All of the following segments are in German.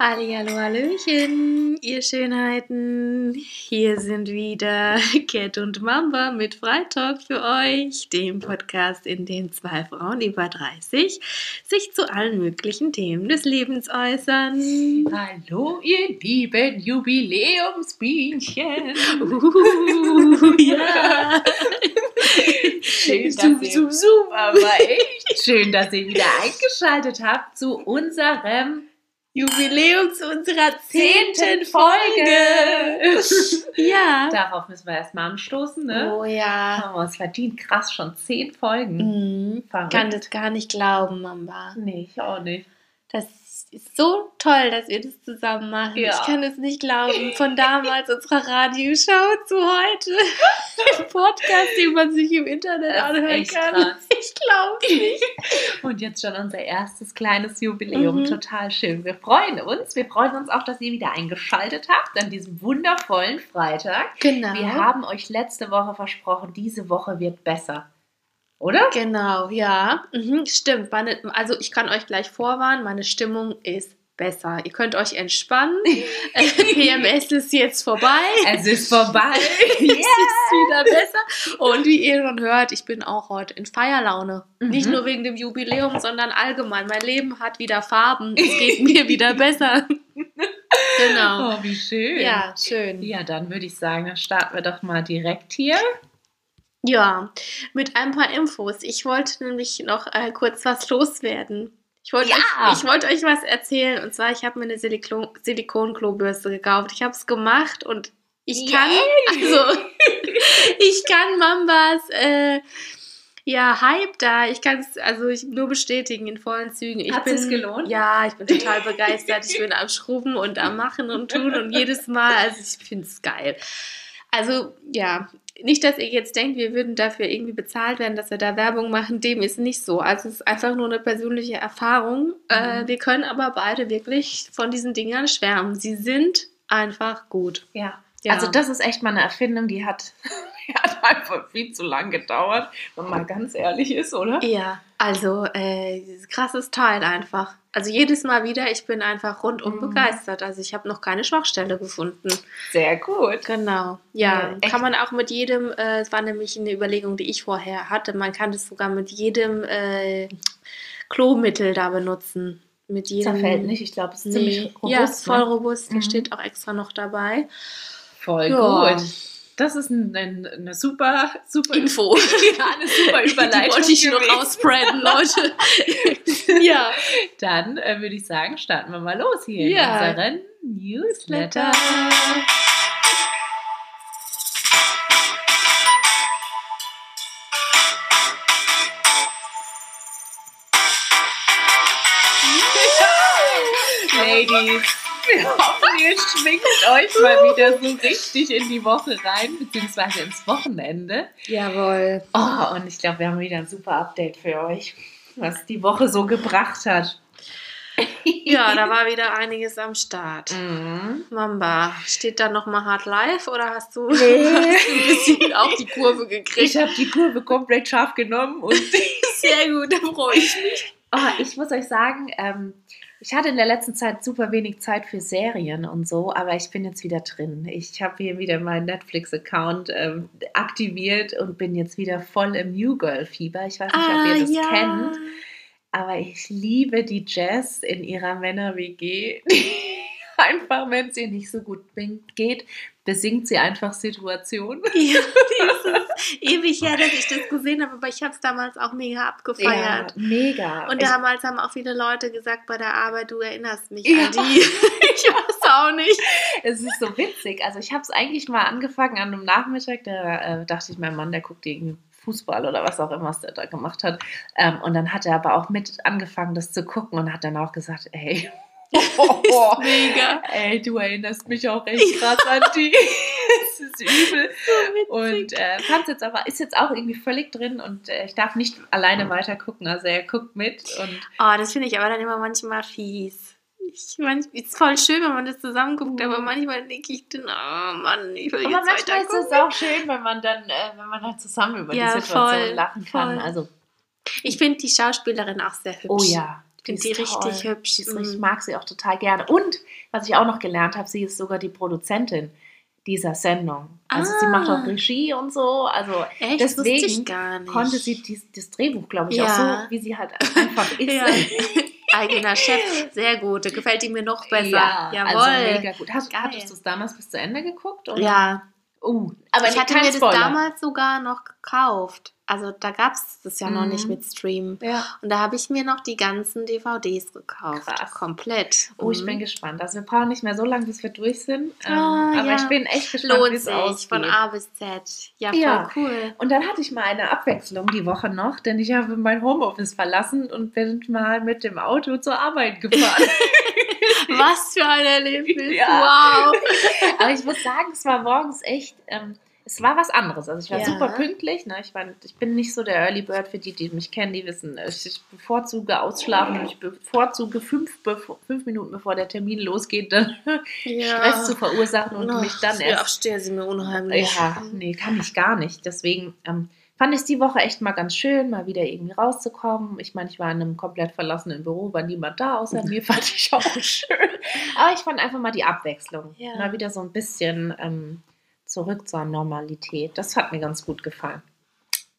Hallihallo, Hallöchen, ihr Schönheiten. Hier sind wieder Cat und Mamba mit Freitalk für euch, dem Podcast, in dem zwei Frauen über 30 sich zu allen möglichen Themen des Lebens äußern. Hallo, ihr lieben Jubiläumsbienchen. Uh, ja. Schön, dass Zoom, ihr, zoom, zoom. aber echt schön, dass ihr wieder eingeschaltet habt zu unserem Jubiläum zu unserer zehnten Folge. Ja. Darauf müssen wir erstmal anstoßen, ne? Oh ja. Haben wir uns verdient. Krass, schon zehn Folgen. Mhm. Kann das gar nicht glauben, Mamba. Nee, ich auch nicht. Das ist so toll, dass wir das zusammen machen. Ja. Ich kann es nicht glauben. Von damals unserer Radioshow zu heute. Ein Podcast, den man sich im Internet Das anhören kann. krass. Ich glaube nicht. Und jetzt schon unser erstes kleines Jubiläum. Mhm. Total schön. Wir freuen uns. Wir freuen uns auch, dass ihr wieder eingeschaltet habt an diesem wundervollen Freitag. Genau. Wir haben euch letzte Woche versprochen, diese Woche wird besser. Oder? Genau, ja. Mhm, stimmt. Meine, also ich kann euch gleich vorwarnen, meine Stimmung ist besser. Ihr könnt euch entspannen. Äh, PMS ist jetzt vorbei. Es ist vorbei. Es ist wieder besser. Und wie ihr schon hört, ich bin auch heute in Feierlaune. Mhm. Nicht nur wegen dem Jubiläum, sondern allgemein. Mein Leben hat wieder Farben. Es geht mir wieder besser. Genau. Oh, wie schön. Ja, schön. Ja, dann würde ich sagen, dann starten wir doch mal direkt hier. Ja, mit ein paar Infos. Ich wollte nämlich noch äh, kurz was loswerden. Ich wollte, Ja. euch, ich wollte euch was erzählen. Und zwar, ich habe mir eine Silikon Silikonklobürste gekauft. Ich habe es gemacht und ich kann, also, ich kann Mambas, äh, ja, Hype da. Ich kann es also ich nur bestätigen in vollen Zügen. Ich Hat sich's gelohnt? Ja, ich bin total begeistert. Ich bin am Schrubben und am Machen und tun und jedes Mal, also ich finde es geil. Also, ja, nicht, dass ihr jetzt denkt, wir würden dafür irgendwie bezahlt werden, dass wir da Werbung machen. Dem ist nicht so. Also, es ist einfach nur eine persönliche Erfahrung. Äh, wir können aber beide wirklich von diesen Dingern schwärmen. Sie sind einfach gut. Ja. Ja. Also das ist echt mal eine Erfindung, die hat, hat einfach viel zu lang gedauert, wenn man ganz ehrlich ist, oder? Ja, also äh, krasses Teil einfach. Also jedes Mal wieder, ich bin einfach rundum Mhm. begeistert. Also ich habe noch keine Schwachstelle gefunden. Sehr gut. Genau. Ja, Ja, kann man auch mit jedem, äh, es war nämlich eine Überlegung, die ich vorher hatte, man kann das sogar mit jedem äh, Klomittel da benutzen. Mit jedem. Zerfällt nicht, ich glaube, es ist Nee. ziemlich robust. ja, ist voll ne? robust. Mhm. steht auch extra noch dabei. Voll Ja. gut. Das ist ein, ein, eine super, super Info. Ja, eine super Überleitung. Die wollte ich noch gewesen. ausspreaden, Leute. ja. Dann äh, würde ich sagen, starten wir mal los hier Ja. in unseren Newsletter. Ladies, ihr schwingt euch mal wieder so richtig in die Woche rein, beziehungsweise ins Wochenende. Jawohl. Oh, und ich glaube, wir haben wieder ein super Update für euch, was die Woche so gebracht hat. Ja, da war wieder einiges am Start. Mhm. Mamba, steht da nochmal Hard Life oder hast du, Nee. hast du ein bisschen auf die Kurve gekriegt? Ich habe die Kurve komplett scharf genommen und Sehr gut, da freue ich mich. oh, ich muss euch sagen, ähm, ich hatte in der letzten Zeit super wenig Zeit für Serien und so, aber ich bin jetzt wieder drin. Ich habe hier wieder meinen Netflix-Account ähm, aktiviert und bin jetzt wieder voll im New Girl-Fieber. Ich weiß nicht, ob ihr das kennt. Aber ich liebe die Jess in ihrer Männer-WG. einfach, wenn es ihr nicht so gut geht, besingt sie einfach Situationen. Ja, das ist ewig her, dass ich das gesehen habe, aber ich habe es damals auch mega abgefeiert. mega. Und damals haben auch viele Leute gesagt bei der Arbeit, du erinnerst mich Ja. an die. ich weiß auch nicht. es ist so witzig. Also ich habe es eigentlich mal angefangen an einem Nachmittag, da äh, dachte ich, mein Mann, der guckt irgendwie Fußball oder was auch immer, was der da gemacht hat. Ähm, und dann hat er aber auch mit angefangen, das zu gucken und hat dann auch gesagt, ey, Mega. ey, du erinnerst mich auch echt krass an die. Es ist übel. Und äh, fand's jetzt aber, ist jetzt auch irgendwie völlig drin und äh, ich darf nicht alleine weiter gucken. Also er guckt mit und Oh, das finde ich aber dann immer manchmal fies. Ich meine, es ist voll schön, wenn man das zusammen guckt, aber manchmal denke ich dann, oh Mann, ich will aber jetzt manchmal ist es auch schön, wenn man dann, äh, wenn man dann zusammen über Ja, die Situation voll, lachen kann. voll. Also, Ich finde die Schauspielerin auch sehr hübsch. oh ja. Die Finde die richtig toll. hübsch. Ist mhm. Ich mag sie auch total gerne. Und was ich auch noch gelernt habe, sie ist sogar die Produzentin dieser Sendung. Also ah. sie macht auch ah. Regie und so. Also Echt? deswegen konnte sie dies, das Drehbuch, glaube ich, ja. auch so, wie sie halt einfach ist. Ja. Eigener Chef, sehr gut. Gefällt die mir noch besser. Ja, Jawohl. Also mega gut. Hast, hattest du es damals bis zu Ende geguckt? Oder? Ja. Uh, aber ich hatte mir das damals sogar noch gekauft. Also da gab es das ja mhm. noch nicht mhm. mit Stream. Ja. Und da habe ich mir noch die ganzen DVDs gekauft. Krass. Komplett. Oh, ich bin mhm. gespannt. Also wir brauchen nicht mehr so lange, bis wir durch sind. Oh, aber ja. ich bin echt gespannt, wie es aussieht. von A bis Z. Ja, voll ja. cool. Und dann hatte ich mal eine Abwechslung die Woche noch, denn ich habe mein Homeoffice verlassen und bin mal mit dem Auto zur Arbeit gefahren. Was für ein Erlebnis. Ja. Wow. Aber ich muss sagen, es war morgens echt... Ähm, es war was anderes. Also ich war ja. super pünktlich. Ne? Ich, war, ich bin nicht so der Early Bird für die, die mich kennen, die wissen, ich bevorzuge ausschlafen und ich bevorzuge fünf, fünf Minuten bevor der Termin losgeht, dann ja. Stress zu verursachen und Ach, mich dann erst. Aufstehe sie mir unheimlich. Ja, nee, kann ich gar nicht. Deswegen ähm, fand ich die Woche echt mal ganz schön, mal wieder irgendwie rauszukommen. Ich meine, ich war in einem komplett verlassenen Büro, war niemand da, außer mir, fand ich auch schön. Aber ich fand einfach mal die Abwechslung. Ja. Mal wieder so ein bisschen. Ähm, zurück zur Normalität. Das hat mir ganz gut gefallen.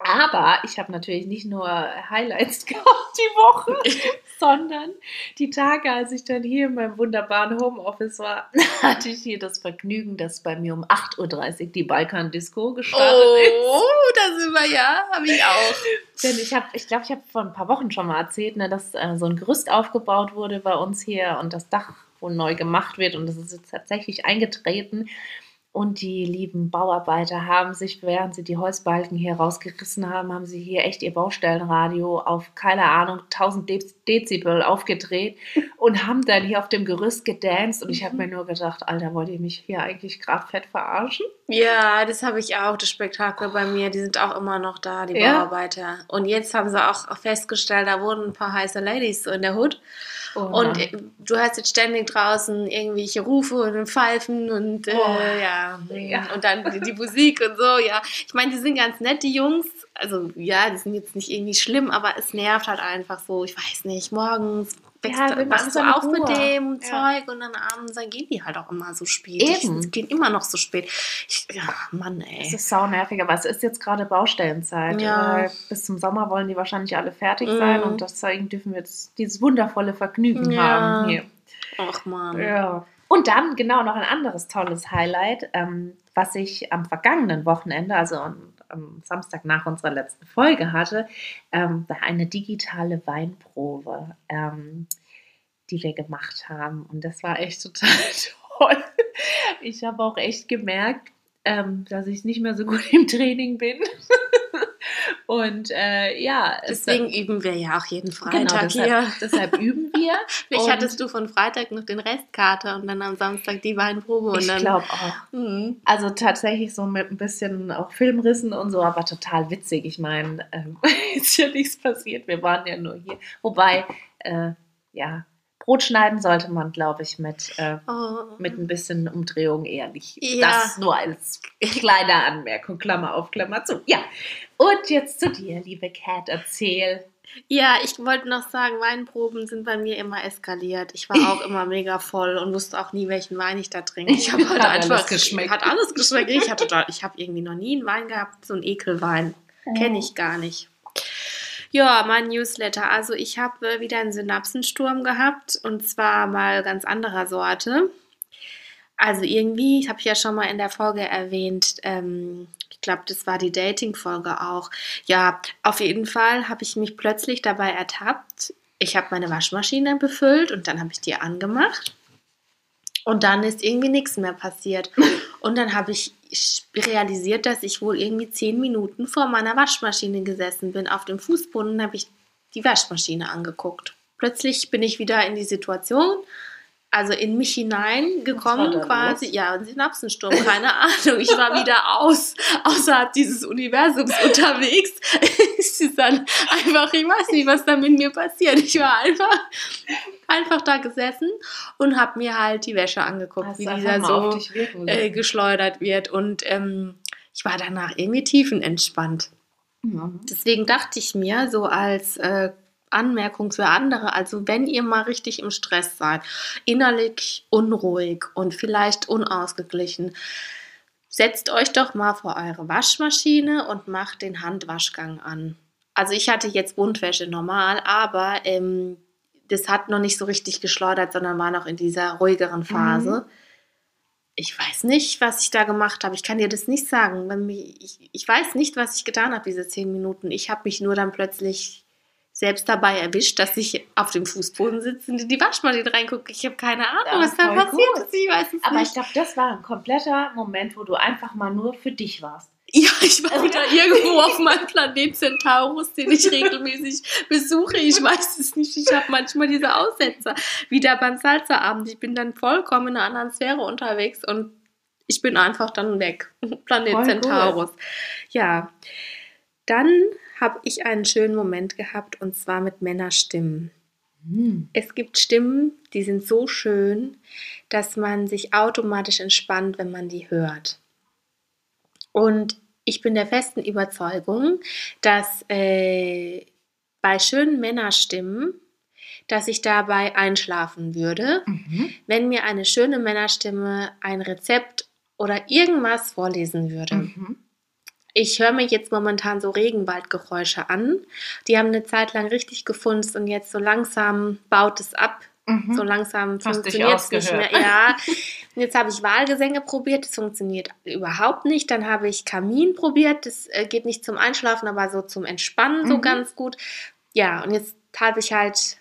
Aber ich habe natürlich nicht nur Highlights gehabt die Woche, sondern die Tage, als ich dann hier in meinem wunderbaren Homeoffice war, hatte ich hier das Vergnügen, dass bei mir um 8.30 Uhr die Balkan Disco gestartet oh, ist. Oh, da sind wir ja, habe ich auch. Denn ich habe, ich glaube, ich habe vor ein paar Wochen schon mal erzählt, ne, dass äh, so ein Gerüst aufgebaut wurde bei uns hier und das Dach wohl neu gemacht wird und das ist jetzt tatsächlich eingetreten. Und die lieben Bauarbeiter haben sich, während sie die Holzbalken hier rausgerissen haben, haben sie hier echt ihr Baustellenradio auf, keine Ahnung, 1000 Dezibel aufgedreht und haben dann hier auf dem Gerüst gedanced. Und ich habe mhm. mir nur gedacht, Alter, wollt ihr mich hier eigentlich gerade fett verarschen? Ja, das habe ich auch, das Spektakel bei mir. Die sind auch immer noch da, die ja. Bauarbeiter. Und jetzt haben sie auch festgestellt, da wurden ein paar heiße Ladies in der Hut. Oh, und ja. du hast jetzt ständig draußen irgendwelche Rufe und Pfeifen und äh, oh, ja. ja. und dann die, die Musik und so, ja. Ich meine, die sind ganz nett, die Jungs. Also ja, die sind jetzt nicht irgendwie schlimm, aber es nervt halt einfach so, ich weiß nicht, morgens wächst, ja, wachst du auf mit dem ja. Zeug und dann abends, dann gehen die halt auch immer so spät. Eben. Die gehen immer noch so spät. Ich, ja, Mann, ey. Es ist sau nervig, aber es ist jetzt gerade Baustellenzeit. Ja. Bis zum Sommer wollen die wahrscheinlich alle fertig mm. sein und deswegen dürfen wir jetzt dieses wundervolle Vergnügen ja. haben hier. Ach man. Ja. Und dann genau noch ein anderes tolles Highlight, ähm, was ich am vergangenen Wochenende, also am, am Samstag nach unserer letzten Folge hatte, ähm, war eine digitale Weinprobe, ähm, die wir gemacht haben. Und das war echt total toll. Ich habe auch echt gemerkt, ähm, dass ich nicht mehr so gut im Training bin. Und äh, ja. Deswegen es, üben wir ja auch jeden Freitag genau, deshalb, hier. Deshalb üben wir. Vielleicht hattest du von Freitag noch den Restkarte und dann am Samstag die Weinprobe. ich glaube auch. Mhm. Also tatsächlich so mit ein bisschen auch Filmrissen und so, aber total witzig. Ich meine, ähm, ist ja nichts passiert. Wir waren ja nur hier. Wobei, äh, ja, Brot schneiden sollte man, glaube ich, mit, äh, oh. mit ein bisschen Umdrehung eher nicht. Ja. Das nur als kleine Anmerkung, Klammer auf, Klammer zu. Ja, und jetzt zu dir, liebe Cat, erzähl. Ja, ich wollte noch sagen, Weinproben sind bei mir immer eskaliert. Ich war auch immer mega voll und wusste auch nie, welchen Wein ich da trinke. Ich habe halt einfach alles geschmeckt. Hat alles geschmeckt. Ich hatte ich habe irgendwie noch nie einen Wein gehabt, so einen Ekelwein. Kenne ich gar nicht. Ja, mein Newsletter. Also ich habe äh, wieder einen Synapsensturm gehabt und zwar mal ganz anderer Sorte. Also irgendwie, ich habe ja schon mal in der Folge erwähnt, ähm, ich glaube, das war die Dating-Folge auch. Ja, auf jeden Fall habe ich mich plötzlich dabei ertappt. Ich habe meine Waschmaschine befüllt und dann habe ich die angemacht. Und dann ist irgendwie nichts mehr passiert. Und dann habe ich realisiert, dass ich wohl irgendwie zehn Minuten vor meiner Waschmaschine gesessen bin. Auf dem Fußboden habe ich die Waschmaschine angeguckt. Plötzlich bin ich wieder in die Situation, also in mich hineingekommen quasi. Los? Ja, ein Synapsensturm, keine Ahnung. Ich war wieder aus, außerhalb dieses Universums unterwegs. es ist dann einfach, ich weiß nicht, was da mit mir passiert. Ich war einfach, einfach da gesessen und habe mir halt die Wäsche angeguckt, wie dieser so äh, geschleudert wird. Und ähm, ich war danach irgendwie tiefenentspannt. Mhm. Deswegen dachte ich mir, so als äh, Anmerkung für andere. Also wenn ihr mal richtig im Stress seid, innerlich unruhig und vielleicht unausgeglichen, setzt euch doch mal vor eure Waschmaschine und macht den Handwaschgang an. Also ich hatte jetzt Buntwäsche normal, aber ähm, das hat noch nicht so richtig geschleudert, sondern war noch in dieser ruhigeren Phase. Mhm. Ich weiß nicht, was ich da gemacht habe. Ich kann dir das nicht sagen. Ich, ich weiß nicht, was ich getan habe, diese zehn Minuten. Ich habe mich nur dann plötzlich selbst dabei erwischt, dass ich auf dem Fußboden sitze und in die Waschmaschine reingucke. Ich habe keine Ahnung, was da passiert ist. Ich weiß es Aber nicht. ich glaube, das war ein kompletter Moment, wo du einfach mal nur für dich warst. Ja, ich war wieder irgendwo auf meinem Planet Centaurus, den ich regelmäßig besuche. Ich weiß es nicht. Ich habe manchmal diese Aussetzer. Wieder beim Salzerabend. Ich bin dann vollkommen in einer anderen Sphäre unterwegs und ich bin einfach dann weg. Planet Voll Centaurus. Cool. Ja. Dann habe ich einen schönen Moment gehabt und zwar mit Männerstimmen. Hm. Es gibt Stimmen, die sind so schön, dass man sich automatisch entspannt, wenn man die hört. Und ich bin der festen Überzeugung, dass äh, bei schönen Männerstimmen, dass ich dabei einschlafen würde, mhm. wenn mir eine schöne Männerstimme ein Rezept oder irgendwas vorlesen würde. Mhm. Ich höre mir jetzt momentan so Regenwaldgeräusche an. Die haben eine Zeit lang richtig gefunzt und jetzt so langsam baut es ab. Mhm. So langsam funktioniert es nicht mehr. Ja. Jetzt habe ich Wahlgesänge probiert, das funktioniert überhaupt nicht. Dann habe ich Kamin probiert, das äh, geht nicht zum Einschlafen, aber so zum Entspannen mhm. so ganz gut. Ja, und jetzt habe ich halt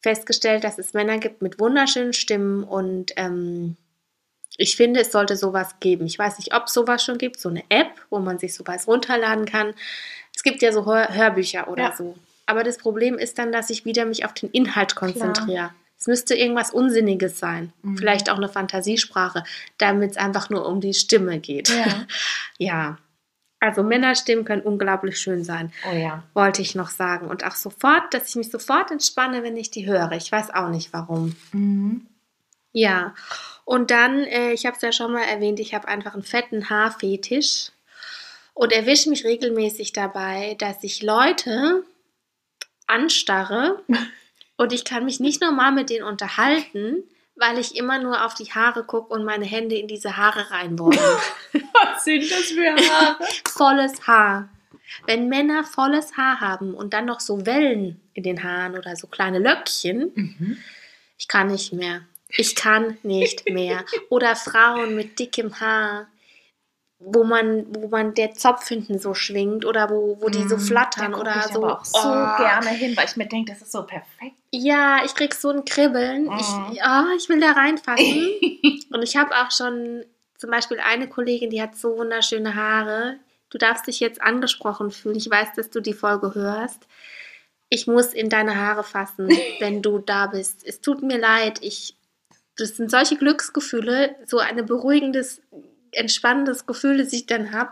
festgestellt, dass es Männer gibt mit wunderschönen Stimmen und ähm, ich finde, es sollte sowas geben. Ich weiß nicht, ob es sowas schon gibt, so eine App, wo man sich sowas runterladen kann. Es gibt ja so Hör Hörbücher oder ja. so. Aber das Problem ist dann, dass ich wieder mich auf den Inhalt konzentriere. Es müsste irgendwas Unsinniges sein, mhm. vielleicht auch eine Fantasiesprache, damit es einfach nur um die Stimme geht. Ja. ja. Also Männerstimmen können unglaublich schön sein. Oh ja. Wollte ich noch sagen. Und auch sofort, dass ich mich sofort entspanne, wenn ich die höre. Ich weiß auch nicht warum. Mhm. Ja. Und dann, äh, ich habe es ja schon mal erwähnt, ich habe einfach einen fetten Haarfetisch und erwische mich regelmäßig dabei, dass ich Leute anstarre und ich kann mich nicht normal mit denen unterhalten, weil ich immer nur auf die Haare gucke und meine Hände in diese Haare reinbohren. Was sind das für Haare? volles Haar. Wenn Männer volles Haar haben und dann noch so Wellen in den Haaren oder so kleine Löckchen, mhm. ich kann nicht mehr. Ich kann nicht mehr. Oder Frauen mit dickem Haar, wo man, wo man der Zopf hinten so schwingt oder wo, wo die so mm, flattern oder ich so. Aber auch so oh. gerne hin, weil ich mir denke, das ist so perfekt. Ja, ich krieg so ein Kribbeln. Oh. Ich, oh, ich will da reinfassen. Und ich habe auch schon zum Beispiel eine Kollegin, die hat so wunderschöne Haare. Du darfst dich jetzt angesprochen fühlen. Ich weiß, dass du die Folge hörst. Ich muss in deine Haare fassen, wenn du da bist. Es tut mir leid. Ich das sind solche Glücksgefühle, so ein beruhigendes, entspannendes Gefühl, das ich dann habe.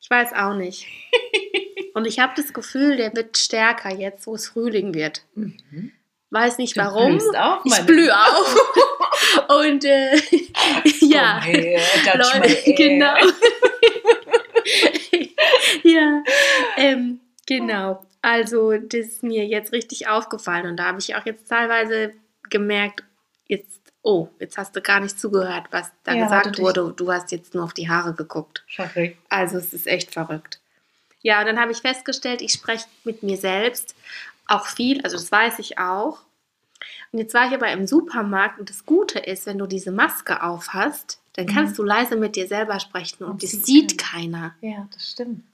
Ich weiß auch nicht. Und ich habe das Gefühl, der wird stärker jetzt, wo es Frühling wird. Mhm. Weiß nicht warum. Auf, ich blühe auf. Und äh, ja, hey, Leute, genau. ja, ähm, genau. Also das ist mir jetzt richtig aufgefallen und da habe ich auch jetzt teilweise gemerkt, jetzt oh, jetzt hast du gar nicht zugehört, was da ja, gesagt wurde. Du hast jetzt nur auf die Haare geguckt. Schaffe. Also es ist echt verrückt. Ja, und dann habe ich festgestellt, ich spreche mit mir selbst auch viel, also das weiß ich auch. Und jetzt war ich aber im Supermarkt und das Gute ist, wenn du diese Maske auf hast, dann kannst mhm. du leise mit dir selber sprechen und, und das sieht keiner. keiner. Ja, das stimmt.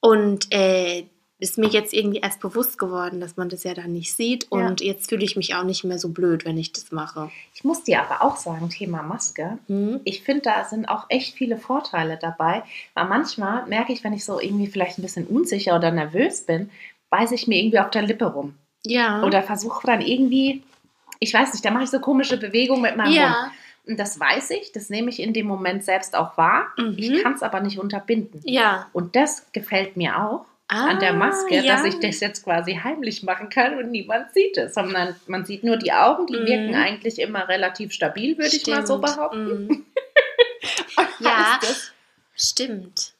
Und äh, ist mir jetzt irgendwie erst bewusst geworden, dass man das ja dann nicht sieht. Und ja. jetzt fühle ich mich auch nicht mehr so blöd, wenn ich das mache. Ich muss dir aber auch sagen, Thema Maske. Mhm. Ich finde, da sind auch echt viele Vorteile dabei. Weil manchmal merke ich, wenn ich so irgendwie vielleicht ein bisschen unsicher oder nervös bin, beiße ich mir irgendwie auf der Lippe rum. Ja. Oder versuche dann irgendwie, ich weiß nicht, da mache ich so komische Bewegungen mit meinem ja. Mund. Und das weiß ich, das nehme ich in dem Moment selbst auch wahr. Mhm. Ich kann es aber nicht unterbinden. Ja. Und das gefällt mir auch ah, an der Maske, ja. dass ich das jetzt quasi heimlich machen kann und niemand sieht es, sondern man sieht nur die Augen, die mm. wirken eigentlich immer relativ stabil, würde ich mal so behaupten. Mm. ja, stimmt.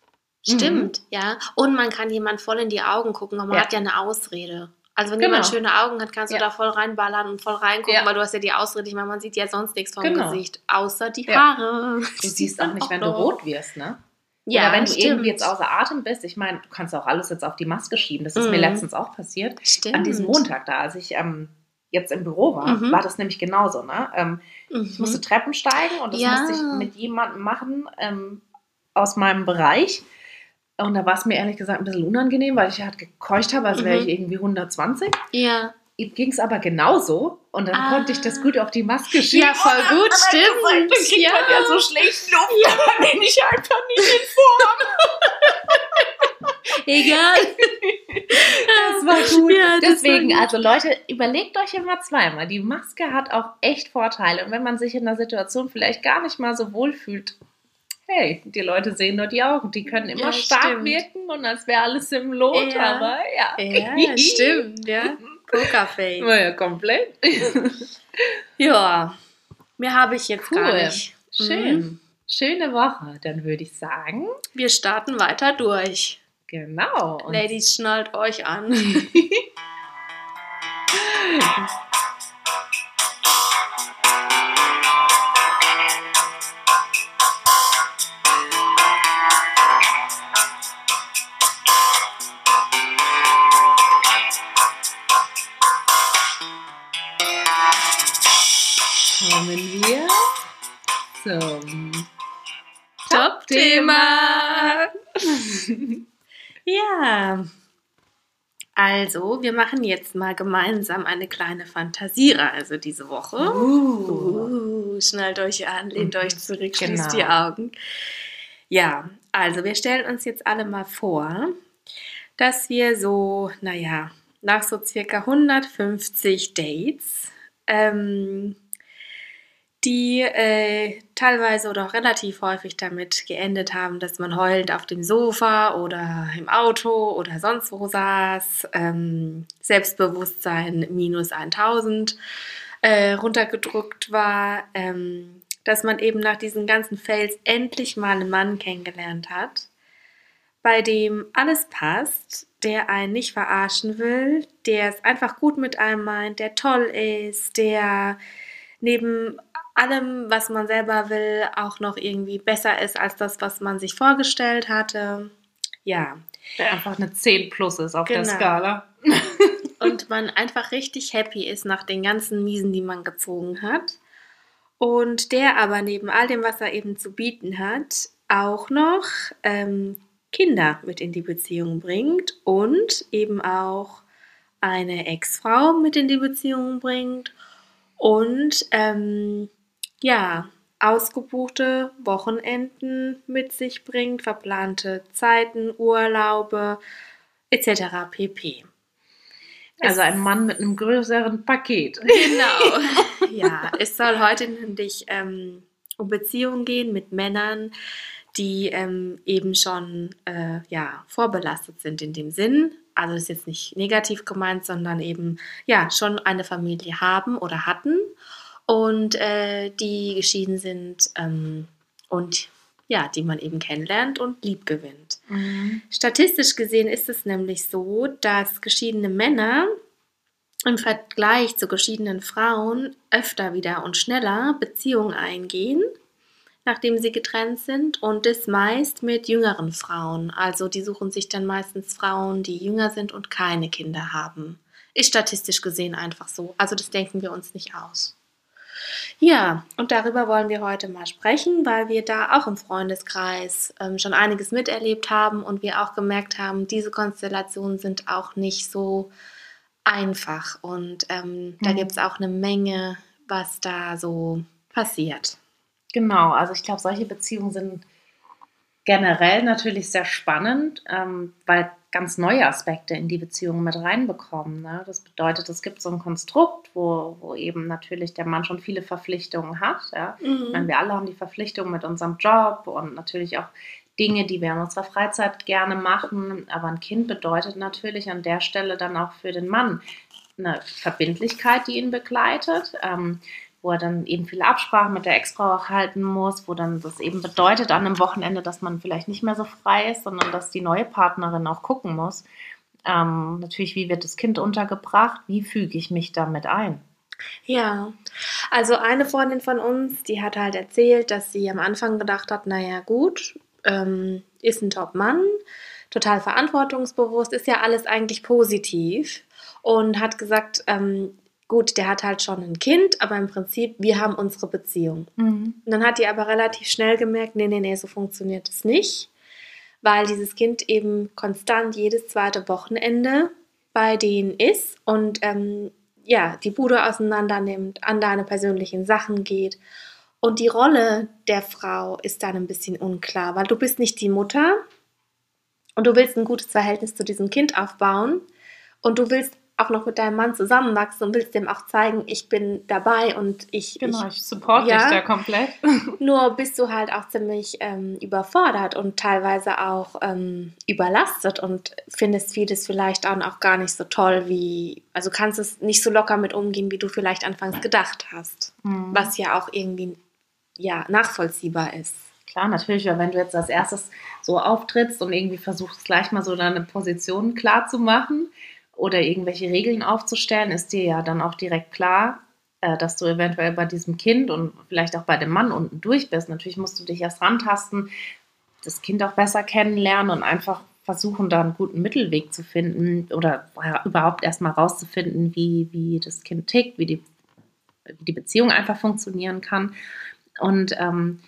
Stimmt, mhm. ja. Und man kann jemand voll in die Augen gucken und man ja. hat ja eine Ausrede. Also wenn Genau. jemand schöne Augen hat, kannst du Ja. da voll reinballern und voll reingucken, Ja. weil du hast ja die Ausrede, ich meine, man sieht ja sonst nichts vom Genau. Gesicht, außer die. Haare. Du siehst auch nicht, wenn du rot wirst, ne? Ja, Oder wenn du stimmt. irgendwie jetzt außer Atem bist. Ich meine, du kannst auch alles jetzt auf die Maske schieben. Das ist mir Mhm. letztens auch passiert. Stimmt. An diesem Montag da, als ich ähm, jetzt im Büro war, Mhm. war das nämlich genauso. Ne? Ähm, Mhm. ich musste Treppen steigen und das Ja. musste ich mit jemandem machen ähm, aus meinem Bereich. Und da war es mir ehrlich gesagt ein bisschen unangenehm, weil ich halt gekeucht habe, als wäre Mhm. ich irgendwie 120. Ja. Ihm ging es aber genauso und dann Ah. konnte ich das gut auf die Maske schieben. Ja, voll Und gut, stimmt. Gesagt, dann kriegt Ja. man ja so schlecht Luft, ja. dann bin ich einfach nicht in Form. Egal. Das war gut. Ja, das Deswegen, war gut. also Leute, überlegt euch immer zweimal. Die Maske hat auch echt Vorteile. Und wenn man sich in einer Situation vielleicht gar nicht mal so wohl fühlt, hey, die Leute sehen nur die Augen. Die können immer Ja, stark stimmt. wirken und als wäre alles im Lot, Ja. aber ja. Ja, stimmt, ja. Pokerface. Naja, komplett. Ja, mehr habe ich jetzt gar Cool. nicht. Schön. Mhm. Schöne Woche. Dann würde ich sagen, Wir starten weiter durch. genau. Ladies, schnallt euch an. Top-Thema. ja. Also, wir machen jetzt mal gemeinsam eine kleine Fantasiereise diese Woche. Uh. Uh, schnallt euch an, lehnt Mhm. euch zurück, Genau. schließt die Augen. Ja, also wir stellen uns jetzt alle mal vor, dass wir so, naja, nach so circa 150 Dates, ähm, die äh, teilweise oder auch relativ häufig damit geendet haben, dass man heulend auf dem Sofa oder im Auto oder sonst wo saß, ähm, Selbstbewusstsein minus 1000 äh, runtergedrückt war, ähm, dass man eben nach diesen ganzen Fails endlich mal einen Mann kennengelernt hat, bei dem alles passt, der einen nicht verarschen will, der es einfach gut mit einem meint, der toll ist, der neben allem, was man selber will, auch noch irgendwie besser ist als das, was man sich vorgestellt hatte. Ja, Der einfach eine 10 plus ist auf der Genau. Skala. und man einfach richtig happy ist nach den ganzen Miesen, die man gezogen hat. Und der aber neben all dem, was er eben zu bieten hat, auch noch ähm, Kinder mit in die Beziehung bringt und eben auch eine Ex-Frau mit in die Beziehung bringt und ähm, ja, ausgebuchte Wochenenden mit sich bringt, verplante Zeiten, Urlaube etc. pp. Also ein Mann mit einem größeren Paket. Genau. ja, es soll heute nämlich ähm, um Beziehungen gehen mit Männern, die ähm, eben schon äh, ja, vorbelastet sind in dem Sinn. Also das ist jetzt nicht negativ gemeint, sondern eben ja schon eine Familie haben oder hatten und äh, die geschieden sind ähm, und ja, die man eben kennenlernt und lieb gewinnt. Statistisch gesehen ist es nämlich so, dass geschiedene Männer im Vergleich zu geschiedenen Frauen öfter wieder und schneller Beziehungen eingehen, nachdem sie getrennt sind und das meist mit jüngeren Frauen. Also die suchen sich dann meistens Frauen, die jünger sind und keine Kinder haben. Ist statistisch gesehen einfach so. Also das denken wir uns nicht aus. Ja, und darüber wollen wir heute mal sprechen, weil wir da auch im Freundeskreis ähm, schon einiges miterlebt haben und wir auch gemerkt haben, diese Konstellationen sind auch nicht so einfach. Und ähm, da Mhm. gibt es auch eine Menge, was da so passiert. Genau, also ich glaube, solche Beziehungen sind generell natürlich sehr spannend, ähm, weil ganz neue Aspekte in die Beziehung mit reinbekommen. Ne? Das bedeutet, es gibt so ein Konstrukt, wo, wo eben natürlich der Mann schon viele Verpflichtungen hat. Ja? Ich meine, wir alle haben die Verpflichtungen mit unserem Job und natürlich auch Dinge, die wir in unserer Freizeit gerne machen. Aber ein Kind bedeutet natürlich an der Stelle dann auch für den Mann eine Verbindlichkeit, die ihn begleitet. Ähm, wo er dann eben viele Absprachen mit der Ex-Frau auch halten muss, wo dann das eben bedeutet an einem Wochenende, dass man vielleicht nicht mehr so frei ist, sondern dass die neue Partnerin auch gucken muss, Ähm, natürlich, wie wird das Kind untergebracht? Wie füge ich mich damit ein? Ja, also eine Freundin von uns, die hat halt erzählt, dass sie am Anfang gedacht hat, naja gut, ähm, ist ein Top-Mann, total verantwortungsbewusst, ist ja alles eigentlich positiv und hat gesagt, ähm, gut, der hat halt schon ein Kind, aber im Prinzip, wir haben unsere Beziehung. Mhm. Und dann hat die aber relativ schnell gemerkt, nee, nee, nee, so funktioniert es nicht, weil dieses Kind eben konstant jedes zweite Wochenende bei denen ist und ähm, ja, die Bude auseinander nimmt, an deine persönlichen Sachen geht. Und die Rolle der Frau ist dann ein bisschen unklar, weil du bist nicht die Mutter und du willst ein gutes Verhältnis zu diesem Kind aufbauen und du willst auch noch mit deinem Mann zusammenwachsen und willst dem auch zeigen, ich bin dabei und ich. Genau, ich, ich supporte ja, dich da komplett. nur bist du halt auch ziemlich ähm, überfordert und teilweise auch ähm, überlastet und findest vieles vielleicht auch, auch gar nicht so toll wie. Also kannst es nicht so locker mit umgehen, wie du vielleicht anfangs gedacht hast. Mhm. Was ja auch irgendwie ja, nachvollziehbar ist. Klar, natürlich, weil wenn du jetzt als erstes so auftrittst und irgendwie versuchst, gleich mal so deine Position klar zu machen oder irgendwelche Regeln aufzustellen, ist dir ja dann auch direkt klar, äh, dass du eventuell bei diesem Kind und vielleicht auch bei dem Mann unten durch bist. Natürlich musst du dich erst rantasten, das Kind auch besser kennenlernen und einfach versuchen, da einen guten Mittelweg zu finden oder überhaupt erstmal rauszufinden, wie, wie das Kind tickt, wie die, wie die Beziehung einfach funktionieren kann. Und ähm,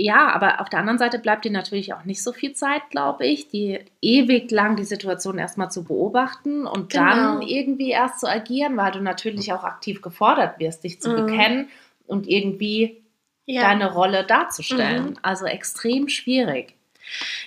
ja, aber auf der anderen Seite bleibt dir natürlich auch nicht so viel Zeit, glaube ich, die ewig lang die Situation erstmal zu beobachten und genau. dann irgendwie erst zu agieren, weil du natürlich auch aktiv gefordert wirst, dich zu mhm. bekennen und irgendwie ja. deine Rolle darzustellen. Mhm. Also extrem schwierig.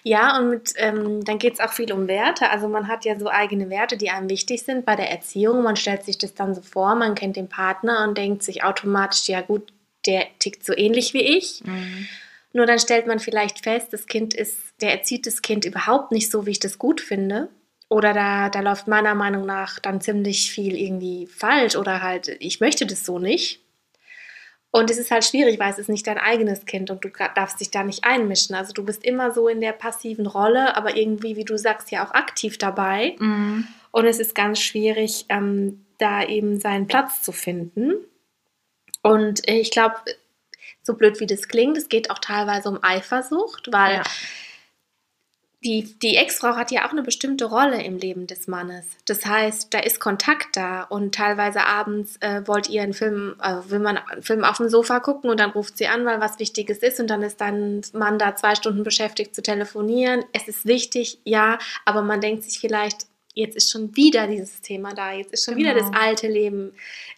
Ja, und mit, ähm, dann geht es auch viel um Werte. Also man hat ja so eigene Werte, die einem wichtig sind bei der Erziehung. Man stellt sich das dann so vor, man kennt den Partner und denkt sich automatisch, ja gut, der tickt so ähnlich wie ich. Mhm. Nur dann stellt man vielleicht fest, das Kind ist, der erzieht das Kind überhaupt nicht so, wie ich das gut finde. Oder da, da läuft meiner Meinung nach dann ziemlich viel irgendwie falsch oder halt, ich möchte das so nicht. Und es ist halt schwierig, weil es ist nicht dein eigenes Kind und du darfst dich da nicht einmischen. Also du bist immer so in der passiven Rolle, aber irgendwie, wie du sagst, ja auch aktiv dabei. Mhm. Und es ist ganz schwierig, ähm, da eben seinen Platz zu finden. Und ich glaube, so blöd wie das klingt, es geht auch teilweise um Eifersucht, weil ja. die, die Ex-Frau hat ja auch eine bestimmte Rolle im Leben des Mannes. Das heißt, da ist Kontakt da und teilweise abends äh, wollt ihr einen Film, äh, will man einen Film auf dem Sofa gucken und dann ruft sie an, weil was Wichtiges ist und dann ist dein Mann da zwei Stunden beschäftigt zu telefonieren. Es ist wichtig, ja, aber man denkt sich vielleicht, jetzt ist schon wieder dieses Thema da, jetzt ist schon genau. wieder das genau. alte Leben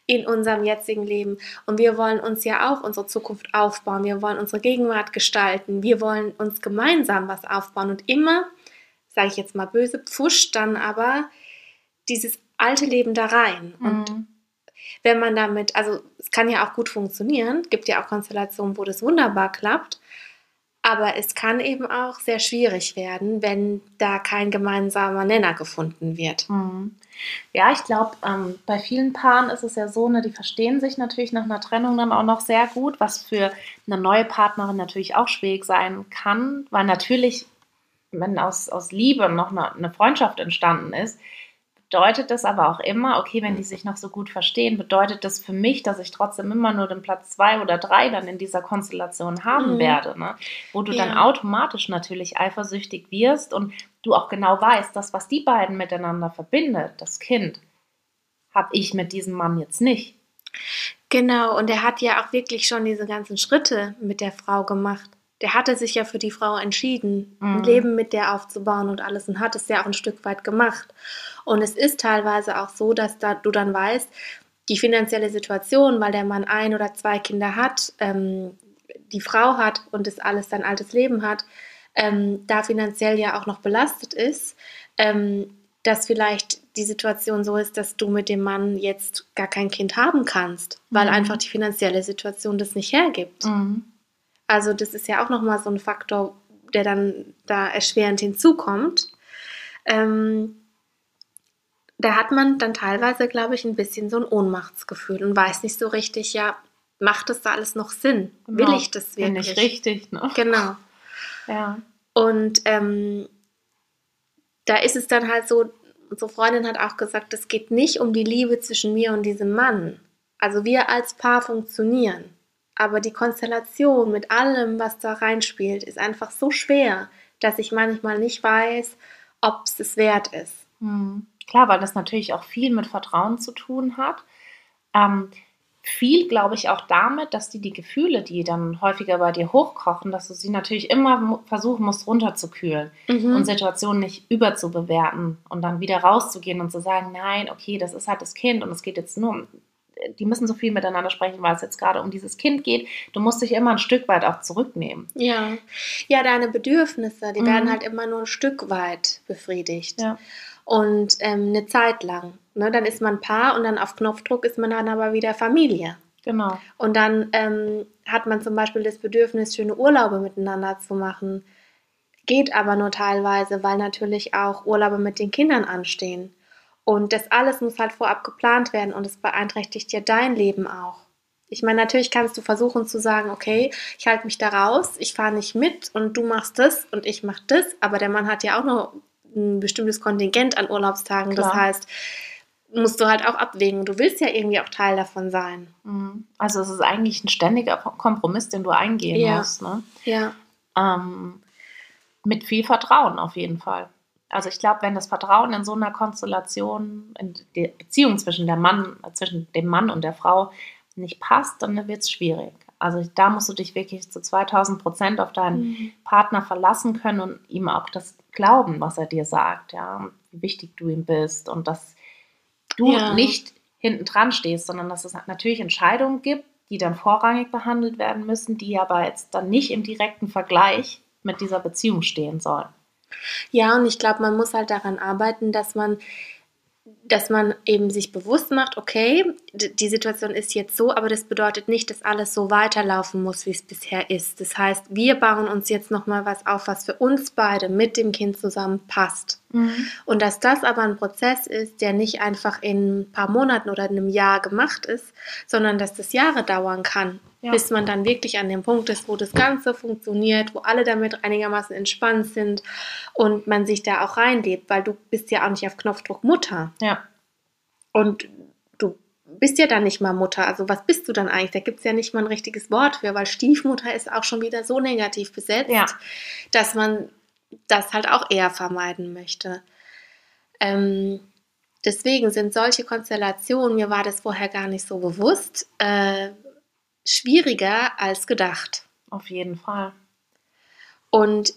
in unserem jetzigen Leben. Und wir wollen uns ja auch unsere Zukunft aufbauen, wir wollen unsere Gegenwart gestalten, wir wollen uns gemeinsam was aufbauen. Und immer, sage ich jetzt mal böse, pfuscht dann aber dieses alte Leben da rein. Mhm. Und wenn man damit, also es kann ja auch gut funktionieren, gibt ja auch Konstellationen, wo das wunderbar klappt, aber es kann eben auch sehr schwierig werden, wenn da kein gemeinsamer Nenner gefunden wird. Mhm. Ja, ich glaube, ähm, bei vielen Paaren ist es ja so, ne, die verstehen sich natürlich nach einer Trennung dann auch noch sehr gut, was für eine neue Partnerin natürlich auch schwierig sein kann, weil natürlich, wenn aus, aus Liebe noch eine, eine Freundschaft entstanden ist, bedeutet das aber auch immer, okay, wenn die sich noch so gut verstehen, bedeutet das für mich, dass ich trotzdem immer nur den Platz zwei oder drei dann in dieser Konstellation haben mhm. werde, ne? wo du ja. dann automatisch natürlich eifersüchtig wirst und du auch genau weißt, das, was die beiden miteinander verbindet, das Kind, habe ich mit diesem Mann jetzt nicht. Genau, und er hat ja auch wirklich schon diese ganzen Schritte mit der Frau gemacht der hatte sich ja für die Frau entschieden, mhm. ein Leben mit der aufzubauen und alles und hat es ja auch ein Stück weit gemacht. Und es ist teilweise auch so, dass da, du dann weißt, die finanzielle Situation, weil der Mann ein oder zwei Kinder hat, ähm, die Frau hat und das alles sein altes Leben hat, ähm, da finanziell ja auch noch belastet ist, ähm, dass vielleicht die Situation so ist, dass du mit dem Mann jetzt gar kein Kind haben kannst, weil mhm. einfach die finanzielle Situation das nicht hergibt. Mhm. Also das ist ja auch nochmal so ein Faktor, der dann da erschwerend hinzukommt. Ähm, da hat man dann teilweise, glaube ich, ein bisschen so ein Ohnmachtsgefühl und weiß nicht so richtig, ja, macht das da alles noch Sinn? Genau. Will ich das wirklich? Bin ich richtig, ne? Genau. Ja. Und ähm, da ist es dann halt so, unsere Freundin hat auch gesagt, es geht nicht um die Liebe zwischen mir und diesem Mann. Also wir als Paar funktionieren. Aber die Konstellation mit allem, was da reinspielt, ist einfach so schwer, dass ich manchmal nicht weiß, ob es es wert ist. Hm. Klar, weil das natürlich auch viel mit Vertrauen zu tun hat. Ähm, viel, glaube ich, auch damit, dass die die Gefühle, die dann häufiger bei dir hochkochen, dass du sie natürlich immer versuchen musst, runterzukühlen mhm. und Situationen nicht überzubewerten und dann wieder rauszugehen und zu sagen, nein, okay, das ist halt das Kind und es geht jetzt nur um, die müssen so viel miteinander sprechen, weil es jetzt gerade um dieses Kind geht. Du musst dich immer ein Stück weit auch zurücknehmen. Ja, ja, deine Bedürfnisse, die mhm. werden halt immer nur ein Stück weit befriedigt. Ja. Und ähm, eine Zeit lang. Ne? Dann ist man Paar und dann auf Knopfdruck ist man dann aber wieder Familie. Genau. Und dann ähm, hat man zum Beispiel das Bedürfnis, schöne Urlaube miteinander zu machen. Geht aber nur teilweise, weil natürlich auch Urlaube mit den Kindern anstehen. Und das alles muss halt vorab geplant werden und es beeinträchtigt ja dein Leben auch. Ich meine, natürlich kannst du versuchen zu sagen, okay, ich halte mich da raus, ich fahre nicht mit und du machst das und ich mach das, aber der Mann hat ja auch noch ein bestimmtes Kontingent an Urlaubstagen. Klar. Das heißt, musst du halt auch abwägen. Du willst ja irgendwie auch Teil davon sein. Mhm. Also es ist eigentlich ein ständiger Kompromiss, den du eingehen ja. musst. Ne? Ja. Ähm, mit viel Vertrauen auf jeden Fall. Also ich glaube, wenn das Vertrauen in so einer Konstellation, in der Beziehung zwischen, der Mann, zwischen dem Mann und der Frau nicht passt, dann wird es schwierig. Also da musst du dich wirklich zu 2000 Prozent auf deinen mhm. Partner verlassen können und ihm auch das glauben, was er dir sagt, ja, wie wichtig du ihm bist und dass du ja. nicht hinten dran stehst, sondern dass es natürlich Entscheidungen gibt, die dann vorrangig behandelt werden müssen, die aber jetzt dann nicht im direkten Vergleich mit dieser Beziehung stehen sollen. Ja, und ich glaube, man muss halt daran arbeiten, dass man dass man eben sich bewusst macht, okay, die Situation ist jetzt so, aber das bedeutet nicht, dass alles so weiterlaufen muss, wie es bisher ist. Das heißt, wir bauen uns jetzt nochmal was auf, was für uns beide mit dem Kind zusammen passt. Mhm. Und dass das aber ein Prozess ist, der nicht einfach in ein paar Monaten oder in einem Jahr gemacht ist, sondern dass das Jahre dauern kann ja. bis man dann wirklich an dem Punkt ist, wo das Ganze funktioniert, wo alle damit einigermaßen entspannt sind und man sich da auch reinlebt, weil du bist ja auch nicht auf Knopfdruck Mutter. Ja. Und du bist ja dann nicht mal Mutter. Also was bist du dann eigentlich? Da gibt es ja nicht mal ein richtiges Wort für, weil Stiefmutter ist auch schon wieder so negativ besetzt, ja. dass man das halt auch eher vermeiden möchte. Ähm, deswegen sind solche Konstellationen, mir war das vorher gar nicht so bewusst, äh, schwieriger als gedacht. Auf jeden Fall. Und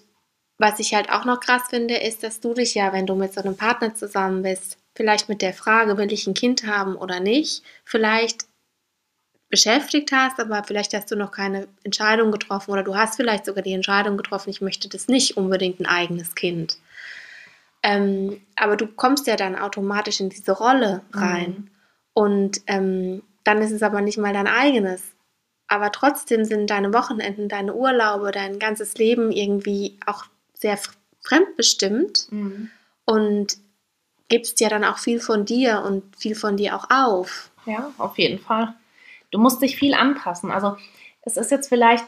was ich halt auch noch krass finde, ist, dass du dich ja, wenn du mit so einem Partner zusammen bist, vielleicht mit der Frage, will ich ein Kind haben oder nicht, vielleicht beschäftigt hast, aber vielleicht hast du noch keine Entscheidung getroffen oder du hast vielleicht sogar die Entscheidung getroffen, ich möchte das nicht unbedingt ein eigenes Kind. Ähm, aber du kommst ja dann automatisch in diese Rolle rein mhm. und ähm, dann ist es aber nicht mal dein eigenes aber trotzdem sind deine Wochenenden, deine Urlaube, dein ganzes Leben irgendwie auch sehr fremdbestimmt mhm. und gibst ja dann auch viel von dir und viel von dir auch auf. Ja, auf jeden Fall. Du musst dich viel anpassen. Also es ist jetzt vielleicht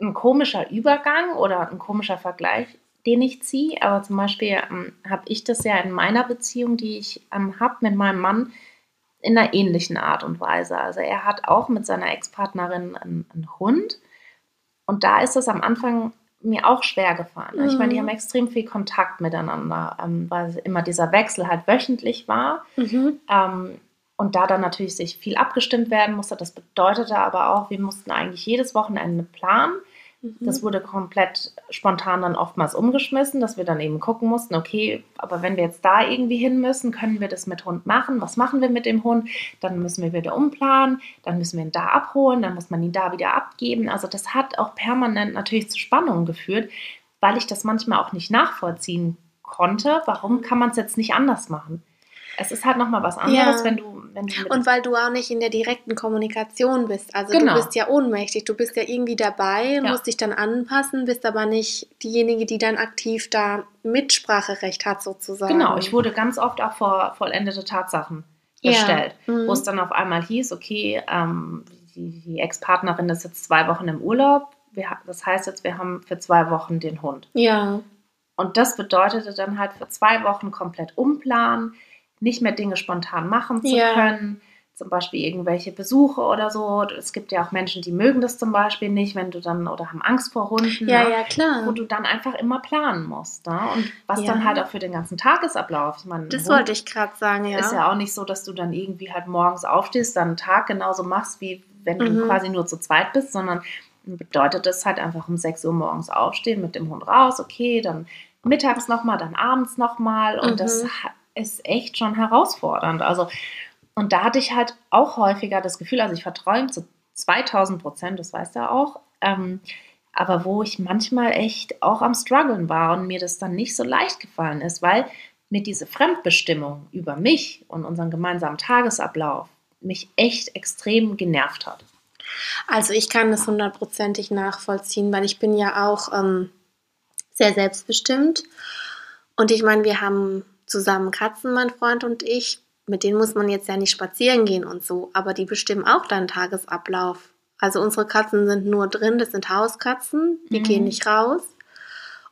ein komischer Übergang oder ein komischer Vergleich, den ich ziehe, aber zum Beispiel ähm, habe ich das ja in meiner Beziehung, die ich ähm, habe mit meinem Mann, in einer ähnlichen Art und Weise. Also er hat auch mit seiner Ex-Partnerin einen, einen, Hund und da ist es am Anfang mir auch schwer gefallen. Mhm. Ich meine, die mhm. haben extrem viel Kontakt miteinander, ähm, weil immer dieser Wechsel halt wöchentlich war. Mhm. Ähm, und da dann natürlich sich viel abgestimmt werden musste. Das bedeutete aber auch, wir mussten eigentlich jedes Wochenende planen. Das mhm. wurde komplett spontan dann oftmals umgeschmissen, dass wir dann eben gucken mussten, okay, aber wenn wir jetzt da irgendwie hin müssen, können wir das mit Hund machen? Was machen wir mit dem Hund? Dann müssen wir wieder umplanen, dann müssen wir ihn da abholen, dann muss man ihn da wieder abgeben. Also das hat auch permanent natürlich zu Spannungen geführt, weil ich das manchmal auch nicht nachvollziehen konnte. Warum kann man es jetzt nicht anders machen? Es ist halt nochmal was anderes, ja. wenn du. Wenn du und weil du auch nicht in der direkten Kommunikation bist. Also genau. du bist ja ohnmächtig, du bist ja irgendwie dabei, ja. musst dich dann anpassen, bist aber nicht diejenige, die dann aktiv da Mitspracherecht hat, sozusagen. Genau, ich wurde ganz oft auch vor vollendete Tatsachen gestellt, ja. mhm. wo es dann auf einmal hieß, okay, ähm, die, die Ex-Partnerin ist jetzt zwei Wochen im Urlaub. Wir, das heißt jetzt, wir haben für zwei Wochen den Hund. Ja. Und das bedeutete dann halt für zwei Wochen komplett umplanen, nicht mehr Dinge spontan machen zu Ja. können. Zum Beispiel irgendwelche Besuche oder so. Es gibt ja auch Menschen, die mögen das zum Beispiel nicht, wenn du dann oder haben Angst vor Hunden. Ja, ne? ja, klar. Wo du dann einfach immer planen musst. Ne? Und was Ja. dann halt auch für den ganzen Tagesablauf. Ich meine, ein Das wollte ich gerade sagen, ja. ist ja auch nicht so, dass du dann irgendwie halt morgens aufstehst, dann einen Tag genauso machst, wie wenn du Mhm. quasi nur zu zweit bist, sondern bedeutet das halt einfach um 6 Uhr morgens aufstehen, mit dem Hund raus, okay, dann mittags nochmal, dann abends nochmal und Mhm. das ist echt schon herausfordernd. Also, und da hatte ich halt auch häufiger das Gefühl, also ich vertraue zu 2000 Prozent, das weißt du auch, ähm, aber wo ich manchmal echt auch am struggeln war und mir das dann nicht so leicht gefallen ist, weil mir diese Fremdbestimmung über mich und unseren gemeinsamen Tagesablauf mich echt extrem genervt hat. Also ich kann das hundertprozentig nachvollziehen, weil ich bin ja auch ähm, sehr selbstbestimmt. Und ich meine, wir haben zusammen Katzen, mein Freund und ich. Mit denen muss man jetzt ja nicht spazieren gehen und so, aber die bestimmen auch deinen Tagesablauf. Also unsere Katzen sind nur drin, das sind Hauskatzen, die Mhm. gehen nicht raus.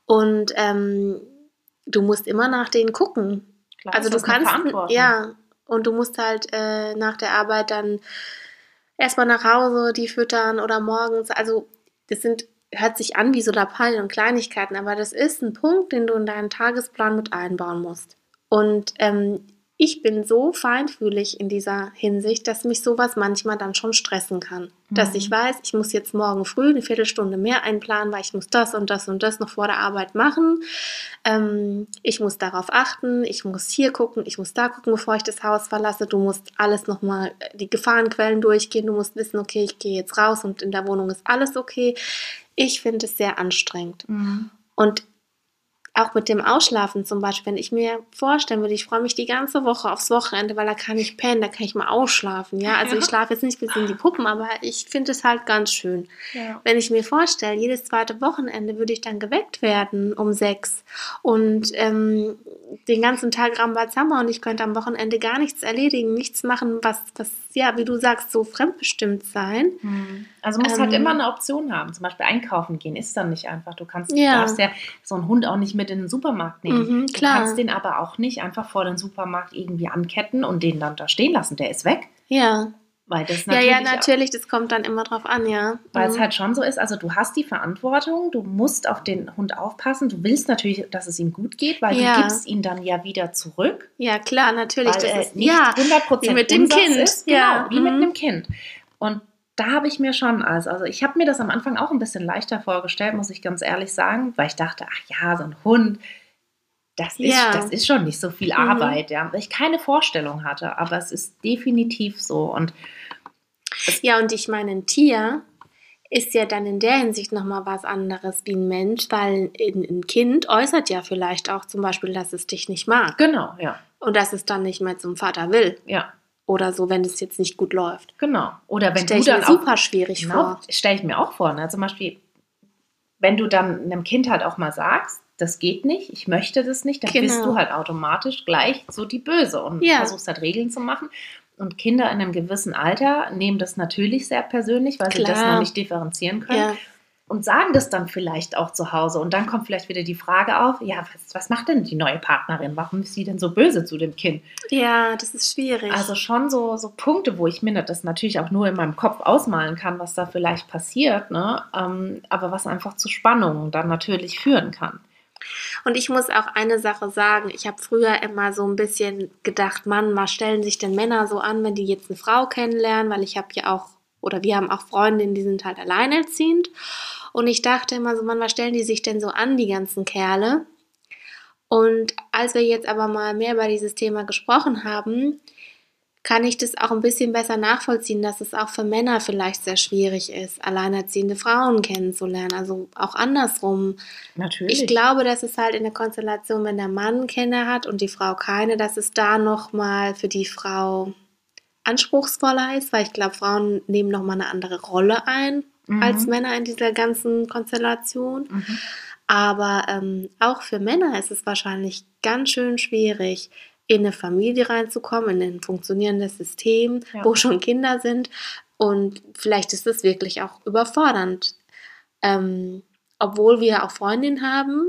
Und ähm, du musst immer nach denen gucken. Klar, Also du kannst, ja, und du musst halt äh, nach der Arbeit dann erstmal nach Hause die füttern oder morgens. Also das sind, hört sich an wie so Lappalien und Kleinigkeiten, aber das ist ein Punkt, den du in deinen Tagesplan mit einbauen musst. Und ähm, ich bin so feinfühlig in dieser Hinsicht, dass mich sowas manchmal dann schon stressen kann. Dass Mhm. ich weiß, ich muss jetzt morgen früh eine Viertelstunde mehr einplanen, weil ich muss das und das und das noch vor der Arbeit machen. Ähm, ich muss darauf achten, ich muss hier gucken, ich muss da gucken, bevor ich das Haus verlasse. Du musst alles nochmal, die Gefahrenquellen durchgehen. Du musst wissen, okay, ich gehe jetzt raus und in der Wohnung ist alles okay. Ich finde es sehr anstrengend. Mhm. Und auch mit dem Ausschlafen zum Beispiel, wenn ich mir vorstellen würde, ich freue mich die ganze Woche aufs Wochenende, weil da kann ich pennen, da kann ich mal ausschlafen. Ja, also ich Ja. schlafe jetzt nicht bis in die Puppen, aber ich finde es halt ganz schön. Ja. Wenn ich mir vorstelle, jedes zweite Wochenende würde ich dann geweckt werden um sechs und ähm, den ganzen Tag Rambazamba und ich könnte am Wochenende gar nichts erledigen, nichts machen, was, was ja, wie du sagst, so fremdbestimmt sein. Mhm. Also muss halt Ähm, immer eine Option haben. Zum Beispiel einkaufen gehen ist dann nicht einfach. Du kannst, Ja. darfst ja so einen Hund auch nicht mit in den Supermarkt nehmen. Mhm, klar. Du kannst den aber auch nicht einfach vor den Supermarkt irgendwie anketten und den dann da stehen lassen. Der ist weg. Ja, Weil das ja, natürlich, ja, natürlich, das kommt dann immer drauf an, ja. Weil es Mhm. halt schon so ist, also du hast die Verantwortung, du musst auf den Hund aufpassen, du willst natürlich, dass es ihm gut geht, weil Ja. du gibst ihn dann ja wieder zurück. Ja, klar, natürlich. weil das ist, nicht ja, 100% wie mit dem Kind. Ist. Genau, Ja, wie mit mhm. einem Kind. Und da habe ich mir schon, also, also ich habe mir das am Anfang auch ein bisschen leichter vorgestellt, muss ich ganz ehrlich sagen, weil ich dachte, ach ja, so ein Hund, das ist, Ja. das ist schon nicht so viel Mhm. Arbeit, ja. Weil ich keine Vorstellung hatte, aber es ist definitiv so. Und Ja, und ich meine, ein Tier ist ja dann in der Hinsicht nochmal was anderes wie ein Mensch, weil ein, ein Kind äußert ja vielleicht auch zum Beispiel, dass es dich nicht mag genau, ja, und dass es dann nicht mehr zum Vater will ja, oder so, wenn es jetzt nicht gut läuft. genau. Oder wenn Stell du ich mir dann auch super schwierig Genau, vor. stelle ich mir auch vor. Ne? Zum Beispiel, wenn du dann einem Kind halt auch mal sagst, das geht nicht, ich möchte das nicht, dann Genau. bist du halt automatisch gleich so die Böse und Ja. versuchst halt Regeln zu machen. Und Kinder in einem gewissen Alter nehmen das natürlich sehr persönlich, weil sie das Klar. noch nicht differenzieren können Ja, und sagen das dann vielleicht auch zu Hause. Und dann kommt vielleicht wieder die Frage auf, ja, was, was macht denn die neue Partnerin? Warum ist sie denn so böse zu dem Kind? ja, das ist schwierig. Also schon so, so Punkte, wo ich mir das natürlich auch nur in meinem Kopf ausmalen kann, was da vielleicht passiert, ne? Ähm, aber was einfach zu Spannungen dann natürlich führen kann. Und ich muss auch eine Sache sagen. Ich habe früher immer so ein bisschen gedacht, Mann, was stellen sich denn Männer so an, wenn die jetzt eine Frau kennenlernen? Weil ich habe ja auch, oder wir haben auch Freundinnen, die sind halt alleinerziehend. Und ich dachte immer so, Mann, was stellen die sich denn so an, die ganzen Kerle? Und als wir jetzt aber mal mehr über dieses Thema gesprochen haben, kann ich das auch ein bisschen besser nachvollziehen, dass es auch für Männer vielleicht sehr schwierig ist, alleinerziehende Frauen kennenzulernen. Also auch andersrum. Natürlich. Ich glaube, dass es halt in der Konstellation, wenn der Mann Kinder hat und die Frau keine, dass es da nochmal für die Frau anspruchsvoller ist, weil ich glaube, Frauen nehmen nochmal eine andere Rolle ein Mhm. als Männer in dieser ganzen Konstellation. Mhm. Aber ähm, auch für Männer ist es wahrscheinlich ganz schön schwierig, in eine Familie reinzukommen, in ein funktionierendes System, Ja. wo schon Kinder sind. Und vielleicht ist es wirklich auch überfordernd. Ähm, obwohl wir auch Freundinnen haben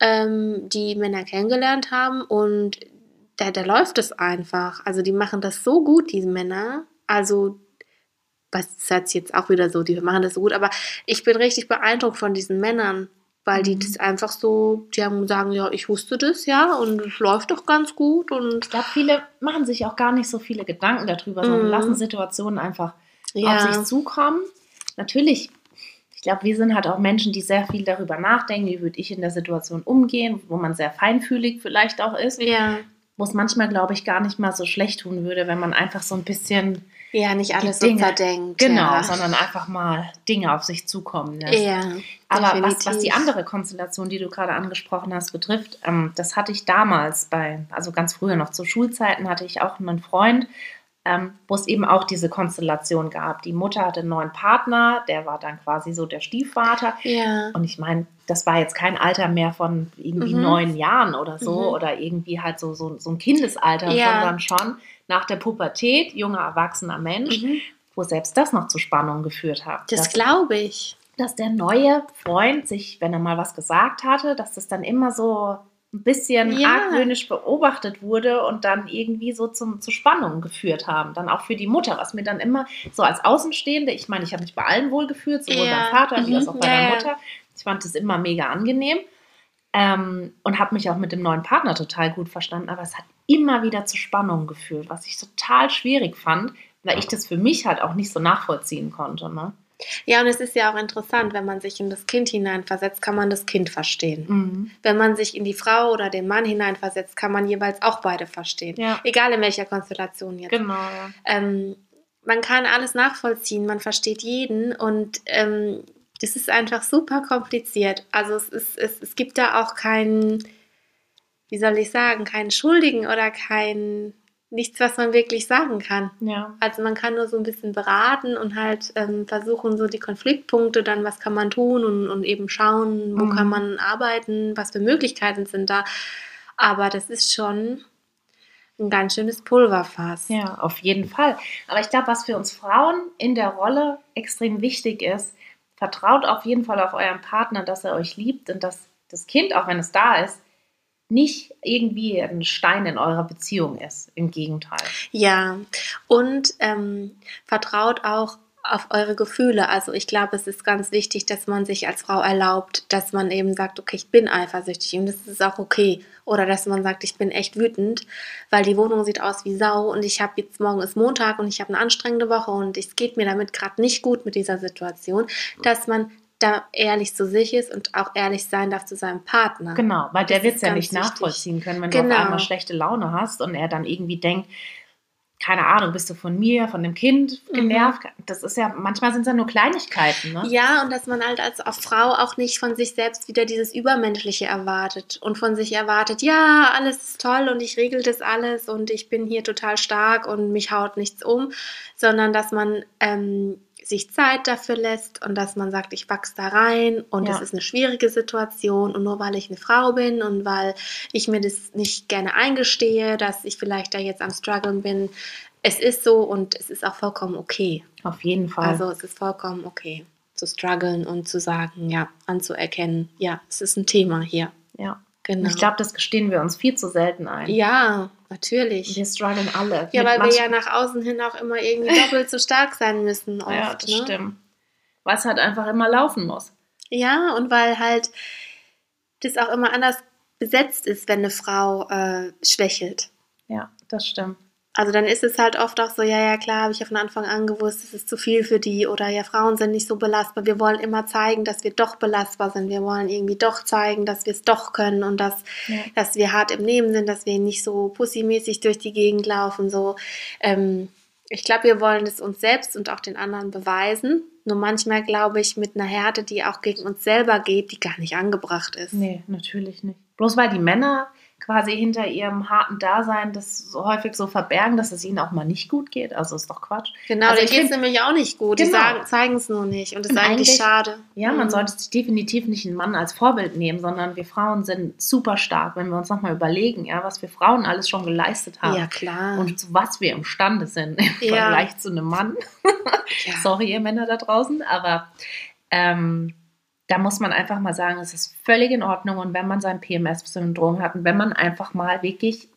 ähm, die Männer kennengelernt haben und da, da läuft es einfach. Also die machen das so gut, diese Männer. Also, was ist jetzt auch wieder so, die machen das so gut, aber ich bin richtig beeindruckt von diesen Männern, weil die Mhm. das einfach so, die haben sagen, ja, ich wusste das, ja, und es läuft doch ganz gut und Ich glaube, viele machen sich auch gar nicht so viele Gedanken darüber, sondern Mhm. lassen Situationen einfach auf ja, sich zukommen. Natürlich, ich glaube, wir sind halt auch Menschen, die sehr viel darüber nachdenken, wie würde ich in der Situation umgehen, wo man sehr feinfühlig vielleicht auch ist, ja, wo es manchmal, glaube ich, gar nicht mal so schlecht tun würde, wenn man einfach so ein bisschen, ja, nicht alles so Dinge- verdenkt. genau, ja. sondern einfach mal Dinge auf sich zukommen lässt. Ja, Aber was, was die andere Konstellation, die du gerade angesprochen hast, betrifft, ähm, das hatte ich damals bei, also ganz früher noch zu Schulzeiten, hatte ich auch einen Freund, ähm, wo es eben auch diese Konstellation gab. Die Mutter hatte einen neuen Partner, der war dann quasi so der Stiefvater. Ja, Und ich meine, das war jetzt kein Alter mehr von irgendwie Mhm. neun Jahren oder so Mhm. oder irgendwie halt so, so, so ein Kindesalter, Ja. sondern schon nach der Pubertät, junger, erwachsener Mensch, mhm. wo selbst das noch zu Spannungen geführt hat. das glaube ich. dass der neue Freund sich, wenn er mal was gesagt hatte, dass das dann immer so ein bisschen Ja. argwöhnisch beobachtet wurde und dann irgendwie so zum, zu Spannungen geführt haben. Dann auch für die Mutter, was mir dann immer so als Außenstehende, ich meine, ich habe mich bei allen wohl gefühlt, sowohl Ja. beim Vater wie Mhm. als auch bei Ja, der. Mutter. Ich fand das immer mega angenehm ähm, und habe mich auch mit dem neuen Partner total gut verstanden, aber es hat immer wieder zu Spannungen geführt, was ich total schwierig fand, weil ich das für mich halt auch nicht so nachvollziehen konnte. Ne? Ja, und es ist ja auch interessant, wenn man sich in das Kind hineinversetzt, kann man das Kind verstehen. Mhm. Wenn man sich in die Frau oder den Mann hineinversetzt, kann man jeweils auch beide verstehen. Ja. Egal in welcher Konstellation jetzt. Genau, ja. Ähm, man kann alles nachvollziehen, man versteht jeden und ähm, das ist einfach super kompliziert. Also es, ist, es, es gibt da auch keinen, wie soll ich sagen, keinen Schuldigen oder kein nichts, was man wirklich sagen kann. Ja. Also man kann nur so ein bisschen beraten und halt ähm, versuchen, so die Konfliktpunkte, dann was kann man tun und, und eben schauen, wo Mhm. kann man arbeiten, was für Möglichkeiten sind da. Aber das ist schon ein ganz schönes Pulverfass. Ja, auf jeden Fall. Aber ich glaube, was für uns Frauen in der Rolle extrem wichtig ist, vertraut auf jeden Fall auf euren Partner, dass er euch liebt und dass das Kind, auch wenn es da ist, nicht irgendwie ein Stein in eurer Beziehung ist. Im Gegenteil. Ja, und ähm, vertraut auch auf eure Gefühle. Also ich glaube, es ist ganz wichtig, dass man sich als Frau erlaubt, dass man eben sagt, okay, ich bin eifersüchtig und das ist auch okay. Oder dass man sagt, ich bin echt wütend, weil die Wohnung sieht aus wie Sau und ich habe jetzt morgen ist Montag und ich habe eine anstrengende Woche und es geht mir damit gerade nicht gut mit dieser Situation, dass man da ehrlich zu sich ist und auch ehrlich sein darf zu seinem Partner. Genau, weil der wird es ja nicht wichtig. nachvollziehen können, wenn du Genau. auf einmal schlechte Laune hast und er dann irgendwie denkt, keine Ahnung, bist du von mir, von dem Kind Mhm. genervt? Das ist ja, manchmal sind es ja nur Kleinigkeiten, ne? Ja, und dass man halt als Frau auch nicht von sich selbst wieder dieses Übermenschliche erwartet und von sich erwartet, ja, alles ist toll und ich regel das alles und ich bin hier total stark und mich haut nichts um, sondern dass man ähm, sich Zeit dafür lässt und dass man sagt, ich wachse da rein und Ja. es ist eine schwierige Situation und nur weil ich eine Frau bin und weil ich mir das nicht gerne eingestehe, dass ich vielleicht da jetzt am struggeln bin, es ist so und es ist auch vollkommen okay. Auf jeden Fall. Also es ist vollkommen okay zu strugglen und zu sagen, ja, anzuerkennen, ja, es ist ein Thema hier. ja. Genau. Ich glaube, das gestehen wir uns viel zu selten ein. ja, natürlich. Wir strugglen alle. Ja, weil wir ja nach außen hin auch immer irgendwie doppelt so stark sein müssen oft. Ja, das ne? stimmt. Weil es halt einfach immer laufen muss. Ja, und weil halt das auch immer anders besetzt ist, wenn eine Frau äh, schwächelt. Ja, das stimmt. Also dann ist es halt oft auch so, ja, ja, klar, habe ich ja von Anfang an gewusst, es ist zu viel für die oder ja, Frauen sind nicht so belastbar. Wir wollen immer zeigen, dass wir doch belastbar sind. Wir wollen irgendwie doch zeigen, dass wir es doch können und dass, Ja. dass wir hart im Leben sind, dass wir nicht so pussymäßig durch die Gegend laufen. So, ähm, ich glaube, wir wollen es uns selbst und auch den anderen beweisen. Nur manchmal glaube ich mit einer Härte, die auch gegen uns selber geht, die gar nicht angebracht ist. Nee, natürlich nicht. Bloß weil die Männer quasi hinter ihrem harten Dasein das so häufig so verbergen, dass es ihnen auch mal nicht gut geht. Also ist doch Quatsch. Genau, Also denen geht es nämlich auch nicht gut. Die Genau. sagen, zeigen es nur nicht. Und das ist eigentlich schade. Ja, man Mhm. sollte sich definitiv nicht einen Mann als Vorbild nehmen, sondern wir Frauen sind super stark, wenn wir uns nochmal überlegen, ja, was wir Frauen alles schon geleistet haben. Ja, klar. Und zu was wir imstande sind im Ja. Vergleich zu einem Mann. ja. Sorry, ihr Männer da draußen, aber ähm, da muss man einfach mal sagen, es ist völlig in Ordnung. Und wenn man sein PMS-Syndrom hat und wenn man einfach mal wirklich